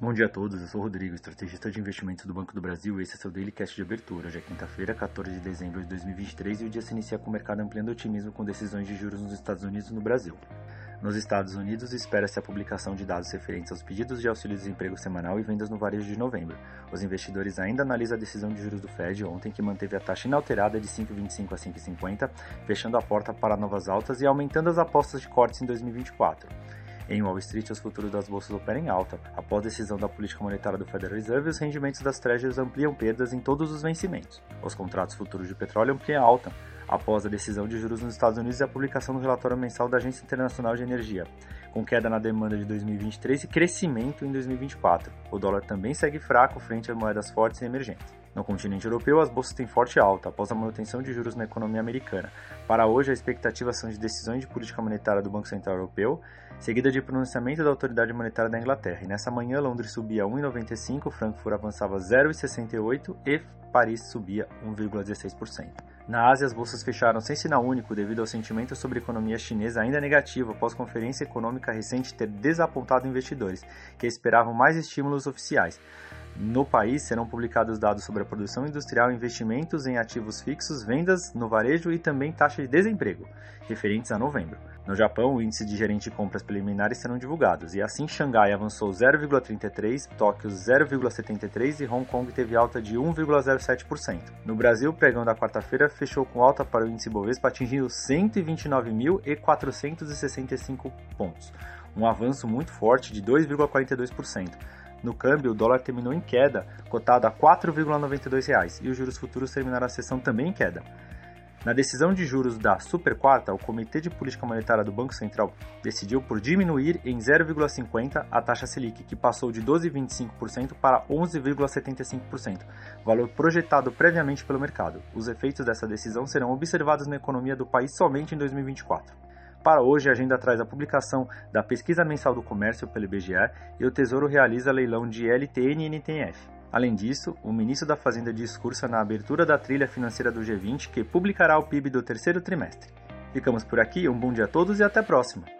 Bom dia a todos, eu sou o Rodrigo, estrategista de investimentos do Banco do Brasil e esse é seu Daily Cast de abertura. Hoje é quinta-feira, 14 de dezembro de 2023 e o dia se inicia com o mercado ampliando otimismo com decisões de juros nos Estados Unidos e no Brasil. Nos Estados Unidos, espera-se a publicação de dados referentes aos pedidos de auxílio-desemprego semanal e vendas no varejo de novembro. Os investidores ainda analisam a decisão de juros do Fed ontem, que manteve a taxa inalterada de 5,25 a 5,50, fechando a porta para novas altas e aumentando as apostas de cortes em 2024. Em Wall Street, os futuros das bolsas operam em alta. Após decisão da política monetária do Federal Reserve, os rendimentos das treasuries ampliam perdas em todos os vencimentos. Os contratos futuros de petróleo ampliam alta, após a decisão de juros nos Estados Unidos e a publicação do relatório mensal da Agência Internacional de Energia, com queda na demanda de 2023 e crescimento em 2024. O dólar também segue fraco frente a moedas fortes e emergentes. No continente europeu, as bolsas têm forte alta após a manutenção de juros na economia americana. Para hoje, a expectativa são de decisões de política monetária do Banco Central Europeu, seguida de pronunciamento da autoridade monetária da Inglaterra. E nessa manhã, Londres subia 1,95, Frankfurt avançava 0,68 e Paris subia 1,16%. Na Ásia, as bolsas fecharam sem sinal único devido ao sentimento sobre a economia chinesa ainda negativo após conferência econômica recente ter desapontado investidores, que esperavam mais estímulos oficiais. No país serão publicados dados sobre a produção industrial, investimentos em ativos fixos, vendas no varejo e também taxa de desemprego, referentes a novembro. No Japão, o índice de gerente de compras preliminares serão divulgados, e assim Xangai avançou 0,33, Tóquio 0,73 e Hong Kong teve alta de 1,07%. No Brasil, o pregão da quarta-feira fechou com alta para o índice Bovespa atingindo 129.465 pontos, um avanço muito forte de 2,42%. No câmbio, o dólar terminou em queda, cotado a R$ 4,92, e os juros futuros terminaram a sessão também em queda. Na decisão de juros da Super Quarta, o Comitê de Política Monetária do Banco Central decidiu por diminuir em 0,50 a taxa Selic, que passou de 12,25% para 11,75%, valor projetado previamente pelo mercado. Os efeitos dessa decisão serão observados na economia do país somente em 2024. Para hoje, a agenda traz a publicação da Pesquisa Mensal do Comércio pelo IBGE e o Tesouro realiza leilão de LTN e NTNF. Além disso, o ministro da Fazenda discursa na abertura da trilha financeira do G20 que publicará o PIB do terceiro trimestre. Ficamos por aqui, um bom dia a todos e até a próxima!